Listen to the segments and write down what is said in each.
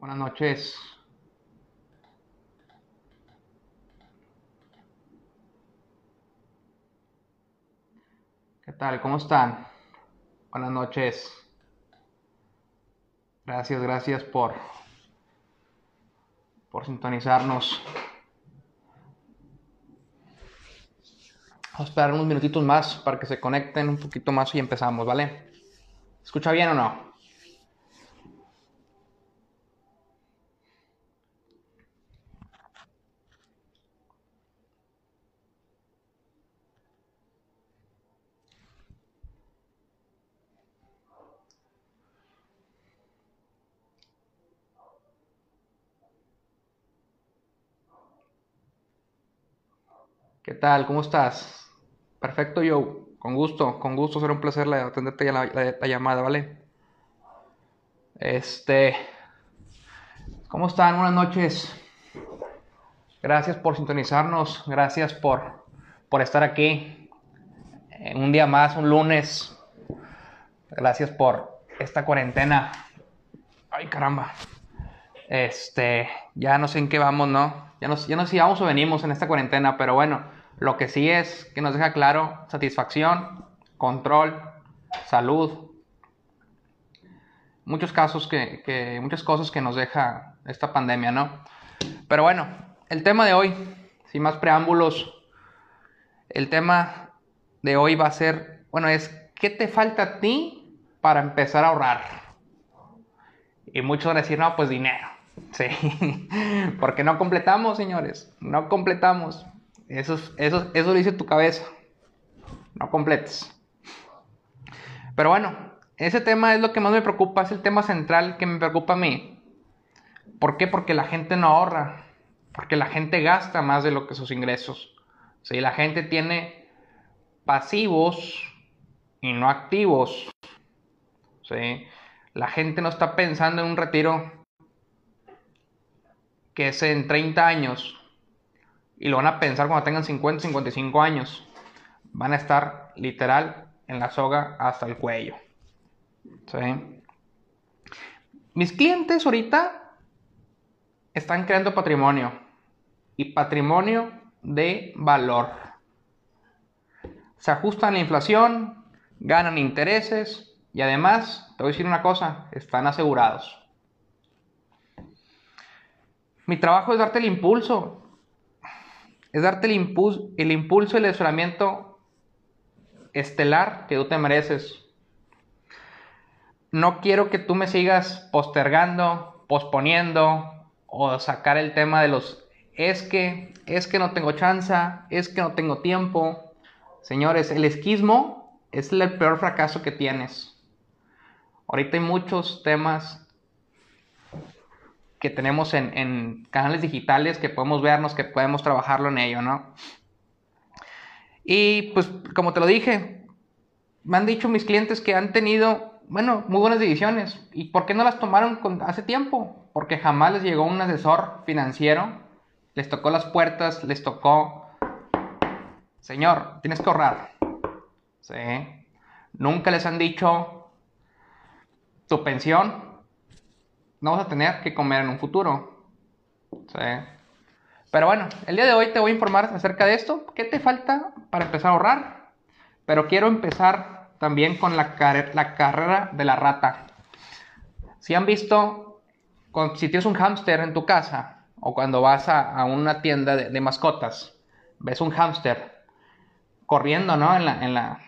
Buenas noches. ¿Qué tal? ¿Cómo están? Buenas noches. Gracias, gracias por por sintonizarnos. Vamos a esperar unos minutitos más para que se conecten un poquito más y empezamos, ¿vale? ¿Escucha bien o no? ¿Qué tal? ¿Cómo estás? Perfecto, yo. Con gusto, con gusto. Será un placer atenderte la, la, llamada, ¿vale? Este. ¿Cómo están? Buenas noches. Gracias por sintonizarnos. Gracias por, por estar aquí. Un día más, un lunes. Gracias por esta cuarentena. Ay, caramba. Este, ya no sé en qué vamos, ¿no? Ya no, ya no si vamos o venimos en esta cuarentena, pero bueno lo que sí es que nos deja claro satisfacción, control, salud. Muchos casos que, muchas cosas que nos deja esta pandemia, ¿no? Pero bueno, el tema de hoy, sin más preámbulos, el tema de hoy va a ser, bueno, es ¿qué te falta a ti para empezar a ahorrar? Y muchos van a decir, no, pues dinero. Sí, porque no completamos, señores, no completamos. Eso, eso, eso dice tu cabeza. No completes. Pero bueno, ese tema es lo que más me preocupa, es el tema central que me preocupa a mí. ¿Por qué? Porque la gente no ahorra, porque la gente gasta más de lo que sus ingresos. Si la gente tiene pasivos y no activos. ¿sí? La gente no está pensando en un retiro que es en 30 años y lo van a pensar cuando tengan 50, 55 años. Van a estar literal en la soga hasta el cuello. Mis clientes ahorita están creando patrimonio y patrimonio de valor. Se ajustan a la inflación, ganan intereses y además, te voy a decir una cosa, están asegurados. Mi trabajo es darte el impulso es darte el impulso, el impulso y el asesoramiento estelar que tú te mereces. No quiero que tú me sigas postergando, posponiendo o sacar el tema de los es que, es que no tengo chance, es que no tengo tiempo. Señores, el esquismo es el peor fracaso que tienes. Ahorita hay muchos temas que tenemos en, canales digitales que podemos vernos, que podemos trabajarlo en ello, ¿no? Y pues como te lo dije, me han dicho mis clientes que han tenido, bueno, muy buenas decisiones. ¿Y por qué no las tomaron hace tiempo? Porque jamás les llegó un asesor financiero, les tocó las puertas, les tocó, señor, tienes que ahorrar. ¿Sí? Nunca les han dicho tu pensión no vas a tener que comer en un futuro. ¿Sí? Pero bueno, el día de hoy te voy a informar acerca de esto. ¿Qué te falta para empezar a ahorrar? Pero quiero empezar también con la, la carrera de la rata. Si han visto, si tienes un hámster en tu casa o cuando vas a, una tienda de, mascotas, ves un hámster corriendo, ¿no? En la, en la,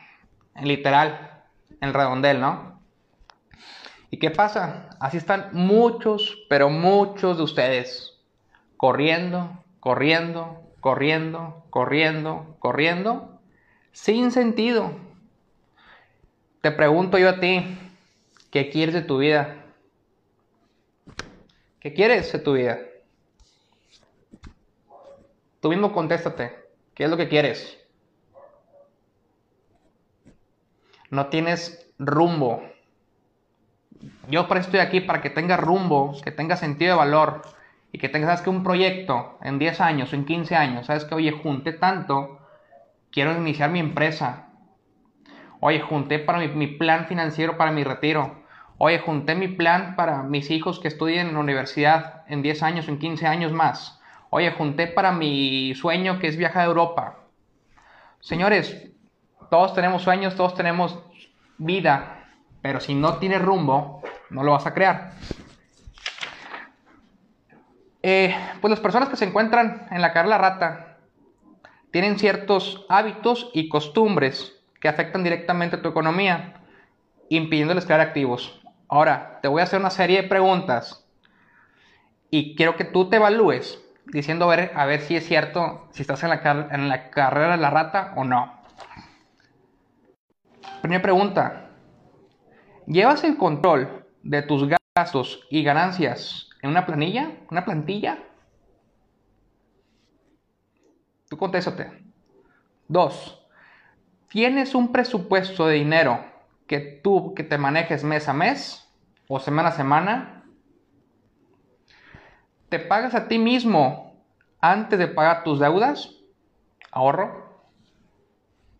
literal, en el redondel, ¿no? ¿Y qué pasa? Así están muchos, pero muchos de ustedes corriendo, corriendo, corriendo, corriendo, corriendo, sin sentido. Te pregunto yo a ti, ¿qué quieres de tu vida? ¿Qué quieres de tu vida? Tú mismo contéstate, ¿qué es lo que quieres? No tienes rumbo, yo por estoy aquí, para que tenga rumbo, que tenga sentido de valor y que tengas, que un proyecto en 10 años o en 15 años, sabes que, oye, junté tanto, quiero iniciar mi empresa. Oye, junté para mi, plan financiero para mi retiro. Oye, junté mi plan para mis hijos que estudien en la universidad en 10 años, en 15 años más. Oye, junté para mi sueño que es viajar a Europa. Señores, todos tenemos sueños, todos tenemos vida, pero si no tienes rumbo, no lo vas a crear. Eh, pues las personas que se encuentran en la carrera rata tienen ciertos hábitos y costumbres que afectan directamente a tu economía, impidiéndoles crear activos. Ahora, te voy a hacer una serie de preguntas y quiero que tú te evalúes diciendo a ver, a ver si es cierto, si estás en la, en la carrera de la rata o no. Primera pregunta. ¿Llevas el control de tus gastos y ganancias en una planilla? ¿Una plantilla? Tú contéstate. Dos. ¿Tienes un presupuesto de dinero que tú que te manejes mes a mes o semana a semana? ¿Te pagas a ti mismo antes de pagar tus deudas? ¿Ahorro?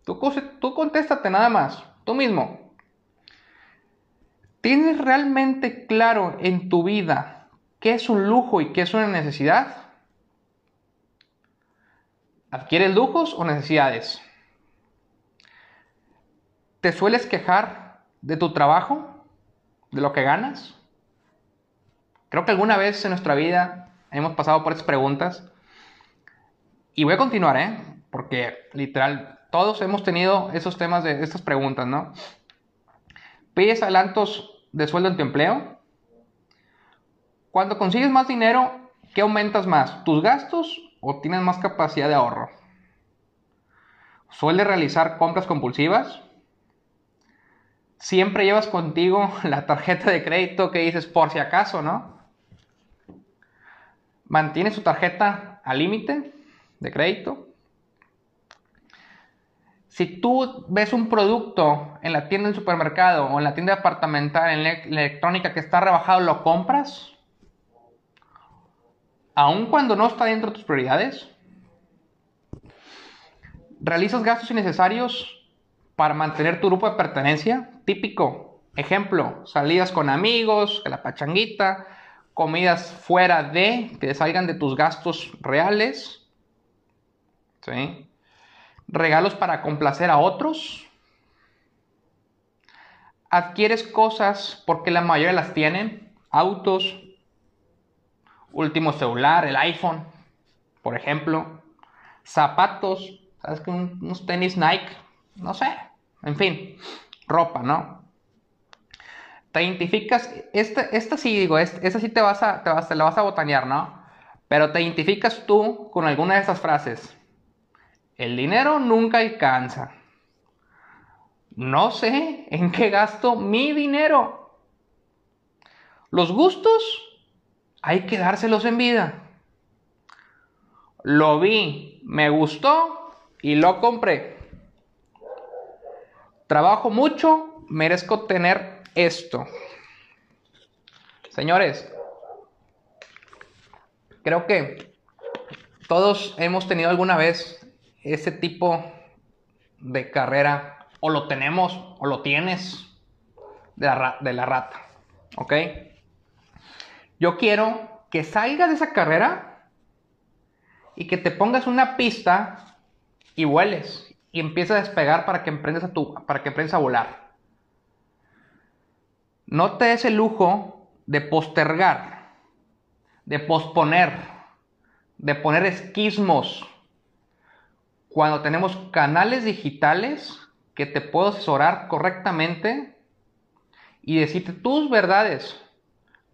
Tú, tú contéstate nada más, tú mismo. ¿Tienes realmente claro en tu vida qué es un lujo y qué es una necesidad? ¿Adquieres lujos o necesidades? ¿Te sueles quejar de tu trabajo? ¿De lo que ganas? Creo que alguna vez en nuestra vida hemos pasado por estas preguntas. Y voy a continuar, ¿eh? Porque literal, todos hemos tenido esos temas de estas preguntas, ¿no? ¿Pides adelantos de sueldo en tu empleo? Cuando consigues más dinero, ¿qué aumentas más? ¿Tus gastos o tienes más capacidad de ahorro? ¿Sueles realizar compras compulsivas? siempre llevas contigo la tarjeta de crédito que dices por si acaso, ¿no? Mantienes tu tarjeta al límite de crédito. Si tú ves un producto en la tienda del supermercado o en la tienda departamental en electrónica que está rebajado, ¿lo compras? Aun cuando no está dentro de tus prioridades. ¿Realizas gastos innecesarios para mantener tu grupo de pertenencia. Típico, ejemplo, salidas con amigos, la pachanguita, comidas fuera de, que salgan de tus gastos reales. ¿Sí? Regalos para complacer a otros. Adquieres cosas porque la mayoría las tienen. Autos, último celular, el iPhone, por ejemplo. Zapatos, ¿sabes unos tenis Nike no sé, en fin, ropa, ¿no? Te identificas, esta, sí digo, esta, sí te vas, a, te vas, la vas a botanear, ¿no? Pero te identificas tú con alguna de estas frases. El dinero nunca alcanza. No sé en qué gasto mi dinero. Los gustos hay que dárselos en vida. Lo vi, me gustó y lo compré. Trabajo mucho, merezco tener esto. Señores, creo que todos hemos tenido alguna vez ese tipo de carrera, o lo tenemos, o lo tienes, de la, de la rata. ¿Ok? Yo quiero que salgas de esa carrera y que te pongas una pista y vueles y empieza a despegar para que emprendas a, tu, para que emprendas a volar. No te des el lujo de postergar, de posponer, de poner esquismos. Cuando tenemos canales digitales que te puedo asesorar correctamente y decirte tus verdades,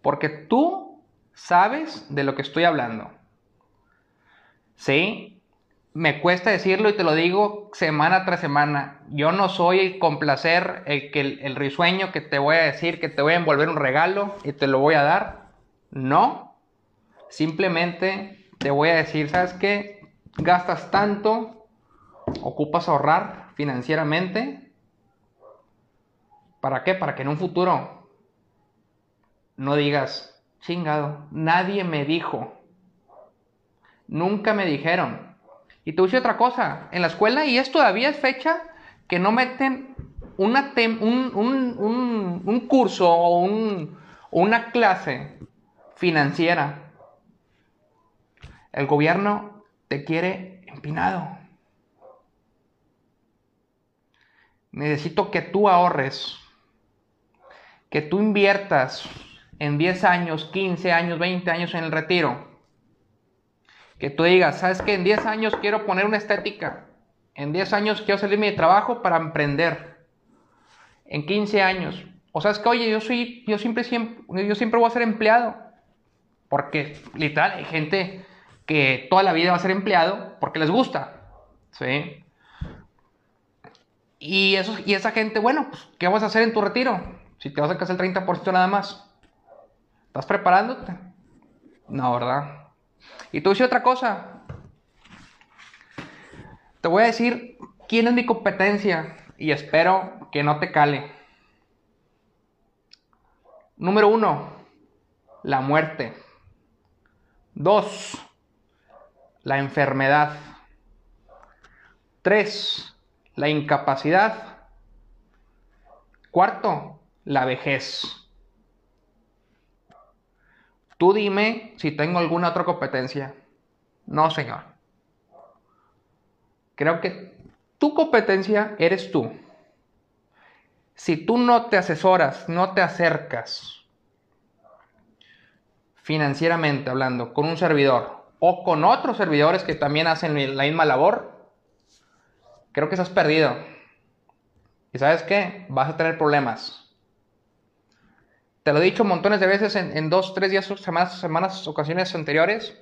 porque tú sabes de lo que estoy hablando. ¿Sí? me cuesta decirlo y te lo digo semana tras semana. Yo no soy el complacer, el, que, el, risueño que te voy a decir que te voy a envolver un regalo y te lo voy a dar. No. Simplemente te voy a decir, ¿sabes qué? Gastas tanto, ocupas ahorrar financieramente. ¿Para qué? Para que en un futuro no digas, chingado, nadie me dijo. Nunca me dijeron y te voy a decir otra cosa, en la escuela, y es todavía es fecha, que no meten una un, curso o una clase financiera, el gobierno te quiere empinado. Necesito que tú ahorres, que tú inviertas en 10 años, 15 años, 20 años en el retiro. Que tú digas, ¿sabes qué? En 10 años quiero poner una estética. En 10 años quiero salirme de trabajo para emprender. En 15 años. O sea, es que, oye, yo soy, yo siempre, siempre, yo siempre voy a ser empleado. Porque, literal, hay gente que toda la vida va a ser empleado porque les gusta. ¿Sí? Y, eso, y esa gente, bueno, pues, ¿qué vas a hacer en tu retiro? Si te vas a casar el 30% nada más. ¿Estás preparándote? No, ¿verdad? Y te voy a decir otra cosa. Te voy a decir quién es mi competencia y espero que no te cale. Número uno, la muerte. Dos, la enfermedad. Tres, la incapacidad. Cuarto, la vejez. Tú dime si tengo alguna otra competencia. No, señor. Creo que tu competencia eres tú. Si tú no te asesoras, no te acercas financieramente hablando con un servidor o con otros servidores que también hacen la misma labor, creo que estás perdido. ¿Y sabes qué? Vas a tener problemas. Te lo he dicho montones de veces en, dos, tres días, semanas, semanas, ocasiones anteriores.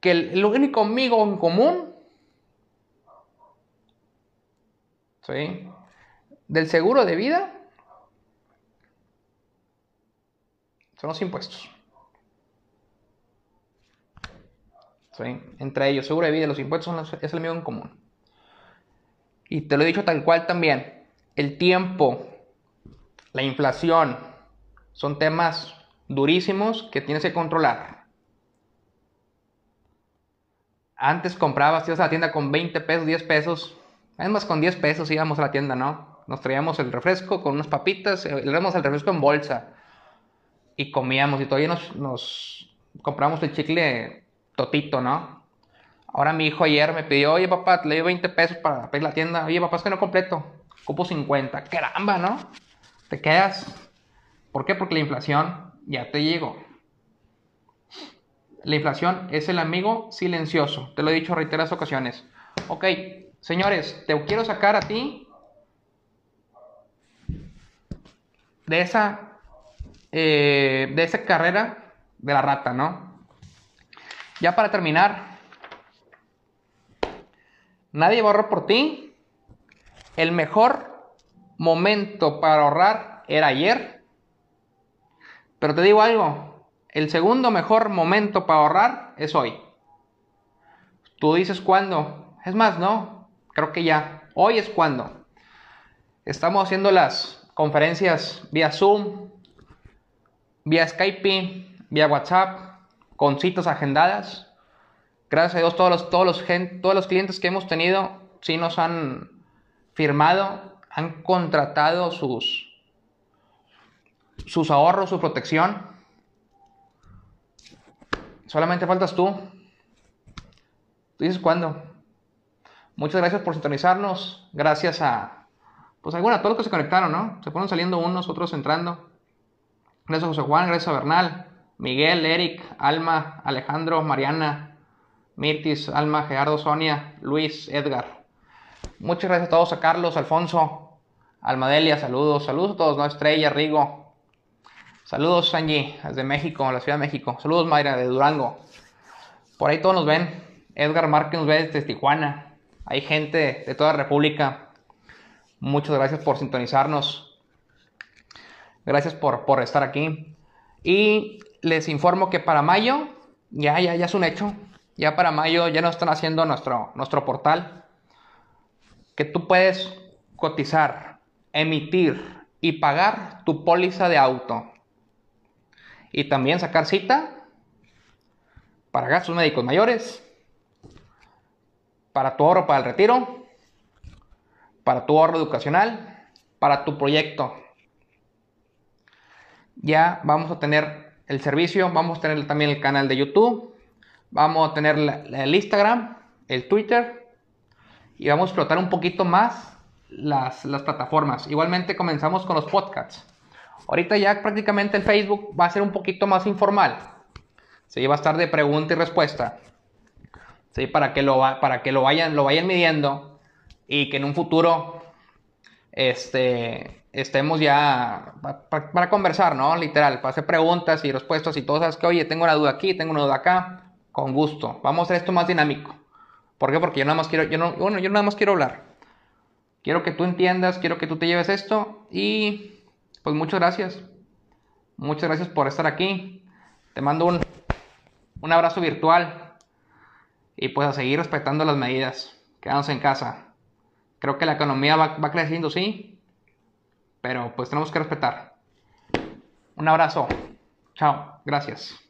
Que el, único amigo en común ¿sí? del seguro de vida son los impuestos. Entre ellos, seguro de vida los impuestos es el amigo en común. Y te lo he dicho tal cual también. El tiempo la inflación, son temas durísimos que tienes que controlar. Antes comprabas, ibas a la tienda con 20 pesos, 10 pesos. Además, con 10 pesos íbamos a la tienda, ¿no? Nos traíamos el refresco con unas papitas, eh, le damos el refresco en bolsa. Y comíamos, y todavía nos, nos compramos el chicle totito, ¿no? Ahora mi hijo ayer me pidió, oye papá, le doy 20 pesos para pedir la tienda. Oye papá, es que no completo. Cupo 50. Caramba, ¿no? te quedas. ¿Por qué? Porque la inflación ya te llegó. La inflación es el amigo silencioso. Te lo he dicho reiteradas ocasiones. Ok, señores, te quiero sacar a ti de esa, eh, de esa carrera de la rata, ¿no? Ya para terminar, nadie borró por ti. El mejor momento para ahorrar era ayer. Pero te digo algo, el segundo mejor momento para ahorrar es hoy. Tú dices cuándo. Es más, no, creo que ya. Hoy es cuando. Estamos haciendo las conferencias vía Zoom, vía Skype, vía WhatsApp, con citas agendadas. Gracias a Dios todos los, todos los, todos los clientes que hemos tenido sí nos han firmado han contratado sus, sus ahorros, su protección. Solamente faltas tú. ¿Tú dices cuándo? Muchas gracias por sintonizarnos. Gracias a, pues alguna, a todos los que se conectaron, ¿no? Se fueron saliendo unos, otros entrando. Gracias a José Juan, gracias a Bernal, Miguel, Eric, Alma, Alejandro, Mariana, Mirtis, Alma, Gerardo, Sonia, Luis, Edgar. Muchas gracias a todos, a Carlos, Alfonso, Almadelia, saludos, saludos a todos, ¿no? Estrella, Rigo. Saludos, Angie, desde México, la Ciudad de México. Saludos, Mayra, de Durango. Por ahí todos nos ven. Edgar Márquez nos ve desde Tijuana. Hay gente de toda República. Muchas gracias por sintonizarnos. Gracias por, por estar aquí. Y les informo que para mayo, ya, ya, ya es un hecho. Ya para mayo ya nos están haciendo nuestro, nuestro portal. Que tú puedes cotizar emitir y pagar tu póliza de auto. Y también sacar cita para gastos médicos mayores, para tu ahorro para el retiro, para tu ahorro educacional, para tu proyecto. Ya vamos a tener el servicio, vamos a tener también el canal de YouTube, vamos a tener el Instagram, el Twitter y vamos a explotar un poquito más las, las plataformas. Igualmente comenzamos con los podcasts. Ahorita ya prácticamente el Facebook va a ser un poquito más informal. Sí, va a estar de pregunta y respuesta. Sí, para que lo, para que lo, vayan, lo vayan midiendo y que en un futuro este, estemos ya para, conversar, ¿no? Literal, para hacer preguntas y respuestas y todo. Sabes que, oye, tengo una duda aquí, tengo una duda acá. Con gusto. Vamos a hacer esto más dinámico. ¿Por qué? Porque yo nada más quiero, no, bueno, yo nada más quiero hablar. Quiero que tú entiendas, quiero que tú te lleves esto y pues muchas gracias. Muchas gracias por estar aquí. Te mando un, un abrazo virtual. Y pues a seguir respetando las medidas. Quedándose en casa. Creo que la economía va, va creciendo, sí. Pero pues tenemos que respetar. Un abrazo. Chao. Gracias.